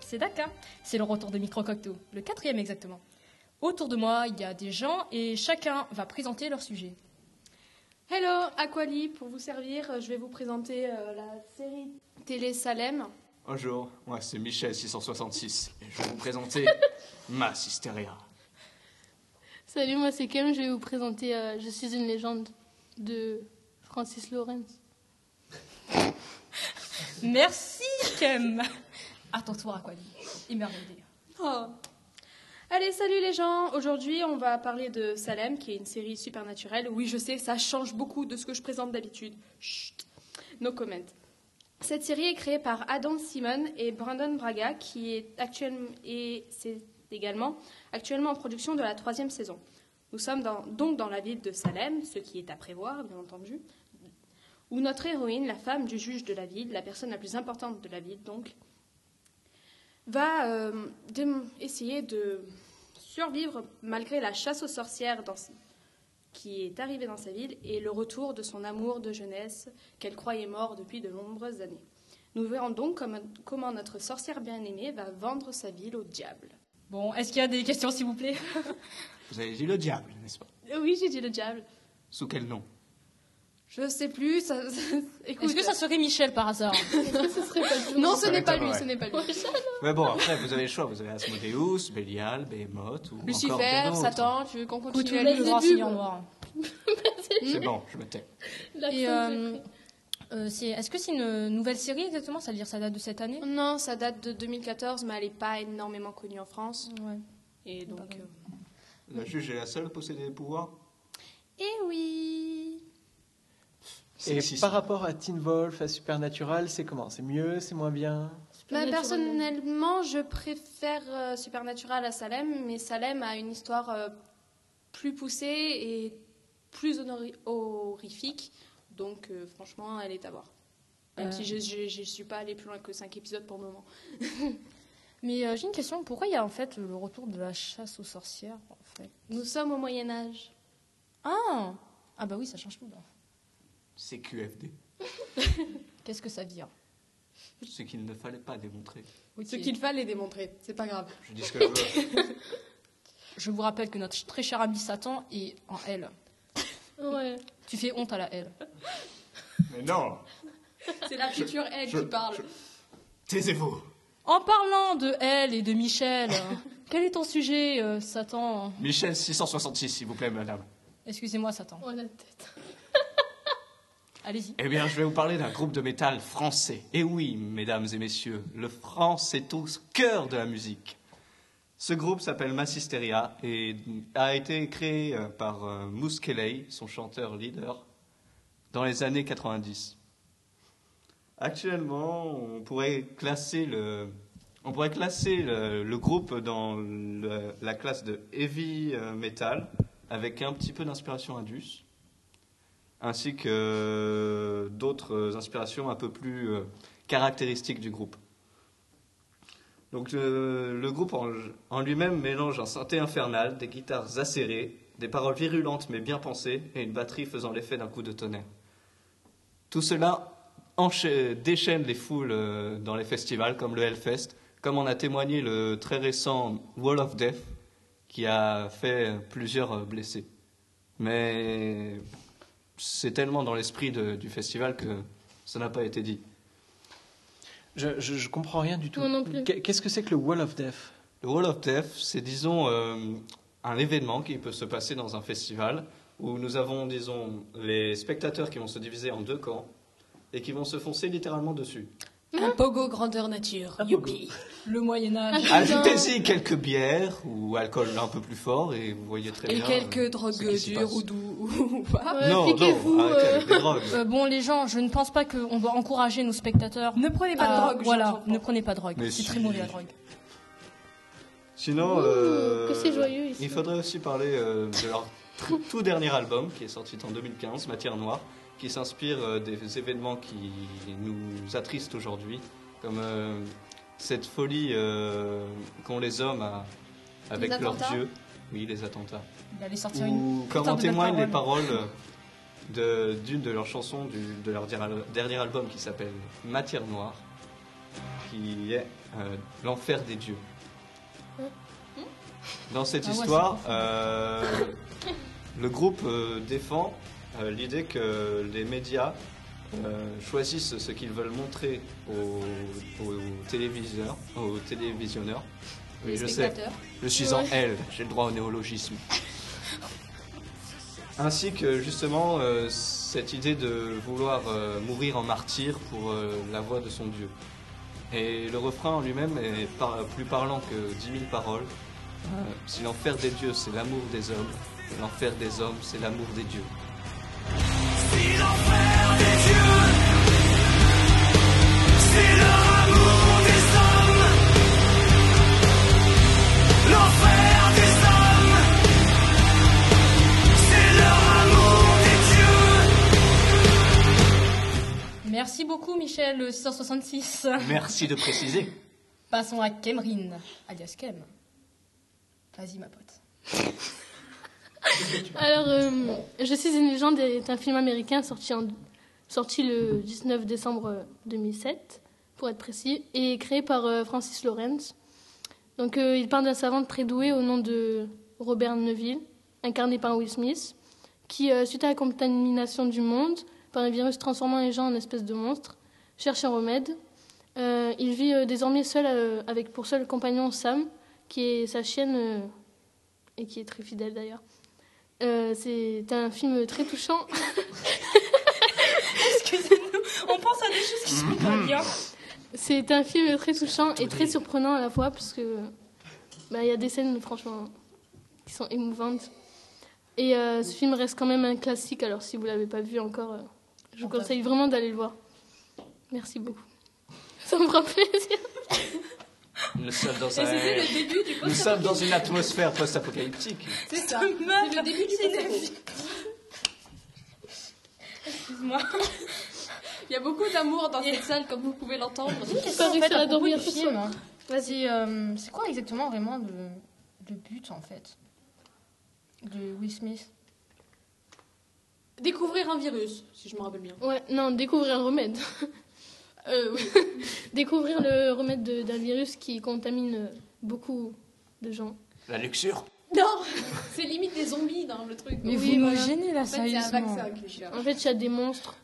c'est Daka. C'est le retour de Micrococto, le quatrième exactement. Autour de moi, il y a des gens et chacun va présenter leur sujet. Hello, Aquali, pour vous servir, je vais vous présenter euh, la série télé Salem. Bonjour, moi c'est Michel 666 et je vais vous présenter Mass Hysteria. Salut, moi c'est Kem, je vais vous présenter euh, Je suis une légende de Francis Lawrence. Merci, Kem. À ton tour, Aquali. Émerveillé. Oh. Allez, salut les gens. Aujourd'hui, on va parler de Salem, qui est une série supernaturelle. Oui, je sais, ça change beaucoup de ce que je présente d'habitude. Chut, no comment. Cette série est créée par Adam Simon et Brandon Braga, qui est actuellement et c'est également actuellement en production de la troisième saison. Nous sommes dans- donc dans la ville de Salem, ce qui est à prévoir, bien entendu, où notre héroïne, la femme du juge de la ville, la personne la plus importante de la ville, donc, va euh, essayer de survivre malgré la chasse aux sorcières dans- qui est arrivée dans sa ville et le retour de son amour de jeunesse qu'elle croyait mort depuis de nombreuses années. Nous verrons donc comment, comment notre sorcière bien-aimée va vendre sa ville au diable. Bon, est-ce qu'il y a des questions, s'il vous plaît? Vous avez dit le diable, n'est-ce pas? Oui, j'ai dit le diable. Sous quel nom? Je sais plus. Ça, écoute, Est-ce que ça serait Michel par hasard non, ce n'est pas lui. Ce n'est pas lui. Mais bon, après vous avez le choix, vous avez Asmodeus, Bélial, Behemoth ou Lucifer. Satan, tu veux qu'on continue à le lire grand seigneur quoi. noir. C'est bon, je me tais. Et euh, euh, c'est- est-ce que c'est une nouvelle série exactement? Ça veut dire ça date de cette année? Non, ça date de 2014, mais elle n'est pas énormément connue en France. Ouais. Et donc. Euh, La juge est la seule à posséder des pouvoirs? Eh oui Et Sexisme. par rapport à Teen Wolf, à Supernatural, c'est comment? C'est mieux, c'est moins bien? Bah, Supernatural. personnellement, je préfère euh, Supernatural à Salem, mais Salem a une histoire euh, plus poussée et plus horrifique. Donc, euh, franchement, elle est à voir. Même Euh. si je ne suis pas allée plus loin que 5 épisodes pour le moment. Mais euh, j'ai une question. Pourquoi il y a en fait le retour de la chasse aux sorcières en fait? Nous sommes au Moyen-Âge. Ah Ah bah oui, ça change tout. là. C'est QFD. Qu'est-ce que ça veut dire Ce qu'il ne fallait pas démontrer. Ce qu'il fallait démontrer, c'est pas grave. Je dis ce que je veux. Je vous rappelle que notre très cher ami Satan est en L. Ouais. Tu fais honte à la L. Mais non C'est la future je- qui parle. je- Taisez-vous En parlant de L et de Michel, quel est ton sujet, euh, Satan Michel 666, s'il vous plaît, madame. Excusez-moi, Satan. Oh, la tête. Eh bien, je vais vous parler d'un groupe de métal français. Et oui, mesdames et messieurs, le France est au cœur de la musique. Ce groupe s'appelle Massisteria et a été créé euh, par euh, Kelly, son chanteur leader, dans les années 90. Actuellement, on pourrait classer le, groupe dans la classe de heavy euh, metal avec un petit peu d'inspiration indus ainsi que d'autres inspirations un peu plus euh, caractéristiques du groupe. Donc euh, le groupe en, en lui-même mélange un synthé infernal, des guitares acérées, des paroles virulentes mais bien pensées et une batterie faisant l'effet d'un coup de tonnerre. Tout cela déchaîne les foules euh, dans les festivals comme le Hellfest, comme en a témoigné le très récent Wall of Death qui a fait plusieurs euh, blessés. Mais c'est tellement dans l'esprit du festival que ça n'a pas été dit. je, je, je comprends rien du tout. Qu'est-ce que c'est que le Wall of Death? Le Wall of Death, c'est disons euh, un événement qui peut se passer dans un festival où nous avons disons les spectateurs qui vont se diviser en deux camps et qui vont se foncer littéralement dessus. Un pogo grandeur nature. Un pogo. Youpi. Le Moyen-Âge. Ah, Ajoutez-y quelques bières ou alcool un peu plus fort et vous voyez très Et bien. quelques euh, drogues dures ou doux ou pas. Ouais, Non, piquez-vous, non, euh. avec les drogues. Euh, bon, les gens, je ne pense pas qu'on doit encourager nos spectateurs. Ne prenez pas de drogue. Voilà, ne prenez pas de drogue. C'est si. très mauvais la drogue. Sinon, Ouh, euh, que c'est joyeux ici. il faudrait aussi parler euh, de leur tout, tout dernier album qui est sorti en 2015, Matière Noire, qui s'inspire euh, des événements qui nous attristent aujourd'hui, comme euh, cette folie euh, qu'ont les hommes à- avec Les leurs dieux. Oui, les attentats. Il allait sortir une. Comme en témoignent les parole. paroles d'une de, leurs chansons du- de leur dernier- album qui s'appelle Matière Noire, qui est euh, l'enfer des dieux. Dans cette Ah ouais, histoire, le groupe défend l'idée que les médias euh, choisissent ce qu'ils veulent montrer aux, aux téléviseurs, aux télévisionneurs. Oui, Les je sais, spectateurs. je suis en L, j'ai le droit au néologisme. Ainsi que justement euh, cette idée de vouloir euh, mourir en martyr pour euh, la voix de son Dieu. Et le refrain en lui-même est par- plus parlant que dix mille paroles. Euh, si l'enfer des dieux c'est l'amour des hommes, l'enfer des hommes c'est l'amour des dieux. Merci beaucoup, Michel, le 666. Merci de préciser. Passons à Kemrin, alias Kem. Vas-y, ma pote. Alors, euh, Je suis une légende est un film américain sorti, le 19 décembre 2007, pour être précis, et créé par euh, Francis Lawrence. Donc, euh, il parle d'un savant très doué au nom de Robert Neville, incarné par Will Smith, qui, euh, suite à la contamination du monde par un virus transformant les gens en espèces de monstres, cherche un remède. Euh, il vit euh, désormais seul euh, avec pour seul compagnon Sam, qui est sa chienne euh, et qui est très fidèle d'ailleurs. Euh, c'est un film très touchant. Excusez-nous, on pense à des choses qui sont pas bien. C'est un film très touchant et très surprenant à la fois parce que bah, il y a des scènes franchement qui sont émouvantes. Et euh, ce film reste quand même un classique. Alors si vous l'avez pas vu encore, euh, je vous conseille vraiment d'aller le voir. Merci beaucoup. Ça me fera plaisir. Nous sommes dans, Et un- c'était le début du Nous post sommes dans une atmosphère post-apocalyptique. C'est ça. C'est le début du c'est post Excuse-moi. Il y a beaucoup d'amour dans cette salle, comme vous pouvez l'entendre. pas réussir à dormir film. C'est euh, c'est quoi exactement vraiment le, le but en fait de Will Smith? Découvrir un virus, si je me rappelle bien. Ouais, non, découvrir un remède. Euh, oui. découvrir le remède de- d'un virus qui contamine beaucoup de gens. La luxure Non C'est limite des zombies dans le truc. Mais Oui, vous me gênez là, En fait, c'est un sérieusement. vaccin qui cherche. En fait, il y a des monstres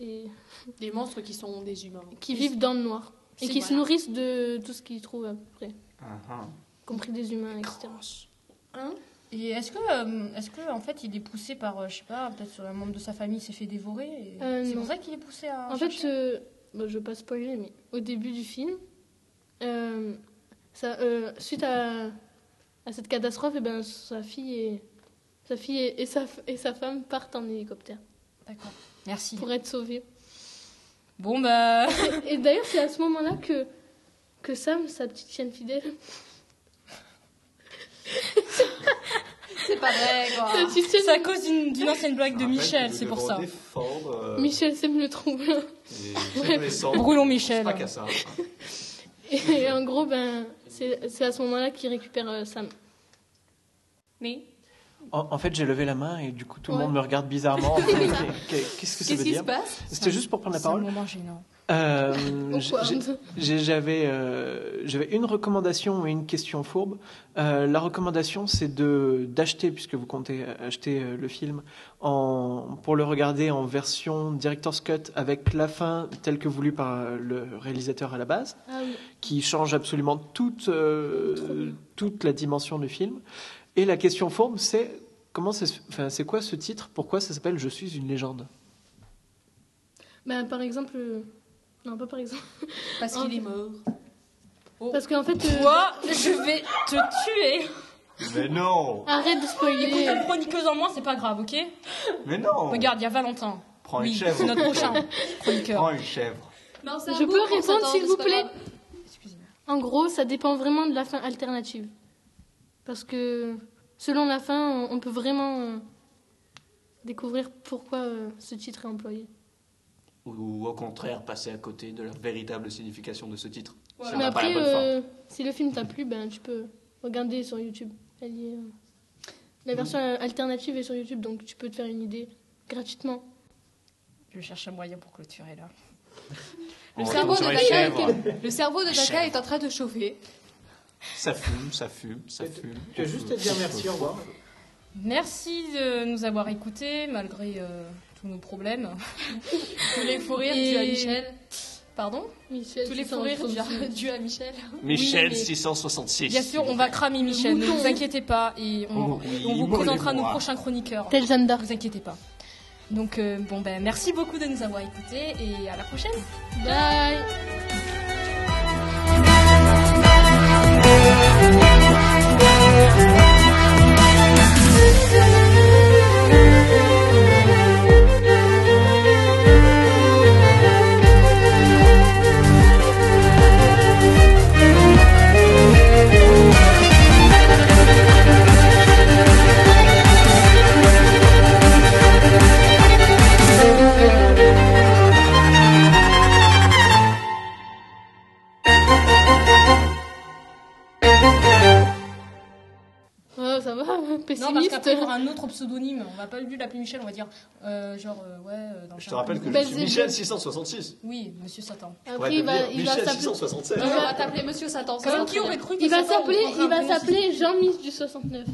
et Des monstres qui sont des humains. qui vivent dans le noir et qui se nourrissent de tout ce qu'ils trouvent à peu près, Ah, ah. compris des humains, etc. Hein? Et est-ce que, euh, est-ce que en fait, il est poussé par, euh, je sais pas, peut-être un membre de sa famille s'est fait dévorer et Euh, C'est pour ça qu'il est poussé à. En fait, chercher? euh, bon, je vais pas spoiler, mais au début du film, euh, ça, euh, suite à, à cette catastrophe, et ben, sa fille et sa fille et, et sa, et sa femme partent en hélicoptère D'accord. Merci. pour être sauvées. Bon bah. Et d'ailleurs, c'est à ce moment-là que que Sam, sa petite chienne fidèle, C'est pas vrai, quoi. C'est à cause d'une ancienne blague de Rappelle Michel, c'est pour ça. défendre, euh, Michel sème le adolescents. Brûlons Michel. Pas qu'à ça. Et en gros, ben, c'est c'est à ce moment-là qu'il récupère euh, Sam. Mais En, en fait, j'ai levé la main et du coup, tout le Ouais. monde me regarde bizarrement. Qu'est-ce que ça qu'est-ce veut qui dire se passe? C'était juste pour prendre la C'est un parole. moment gênant. Euh, J'avais euh, j'avais une recommandation et une question fourbe. Euh, la recommandation, c'est de d'acheter, puisque vous comptez acheter euh, le film, en, pour le regarder en version Director's Cut avec la fin telle que voulue par le réalisateur à la base, Ah oui. qui change absolument toute, toute la dimension du film. Et la question fourbe, c'est comment se- enfin, c'est quoi ce titre? Pourquoi ça s'appelle Je suis une légende? Ben, par exemple, non, pas par exemple. Parce qu'il est mort. Parce qu'en fait, euh, Toi, je vais te tuer. Mais non arrête de Écoute, spoiler. une chroniqueuse en moins, c'est pas grave, ok Mais non Regarde, il y a Valentin. Prends une chèvre. c'est notre prochain chroniqueur. Prends une chèvre. Non, c'est un Je peux répondre, s'il vous plaît. En gros, ça dépend vraiment de la fin alternative. Parce que selon la fin, on, on peut vraiment euh, découvrir pourquoi euh, ce titre est employé. Ou au contraire, passer à côté de la véritable signification de ce titre. Voilà. Si Mais après, euh, si le film t'a plu, ben, tu peux regarder sur YouTube. Elle est, euh, La version euh, alternative est sur YouTube, donc tu peux te faire une idée gratuitement. Je cherche un moyen pour clôturer là. Le cerveau de Daka, chèvres. le cerveau de Daka est en train de chauffer. Ça fume, ça fume, ça fume. Tu vas juste te dire merci, au revoir. Merci de nous avoir écoutés malgré euh, tous nos problèmes. Tous les fous rires dus à Michel. Pardon? Michel, Tous les fous rires dus- à Michel. Michel mais- 666. Bien sûr, on va cramer Michel, ne vous inquiétez pas, et on, Oh oui, on vous présentera nos prochains chroniqueurs. Tel Jeanne Ne vous inquiétez pas. Donc, euh, bon, ben, merci beaucoup de nous avoir écoutés et à la prochaine. Bye. Va, Non, parce pessimiste. qu'après, il y aura un autre pseudonyme. On va pas lui l'appeler Michel, on va dire, euh, genre, euh, ouais, euh, dans Je te rappelle que je suis Michel 666. Oui, monsieur Satan. Après, il va, il va Michel s'appeler. 667. On va t'appeler Monsieur Satan. qui aurait cru que Il va il s'appeler Jean-Miss du 69.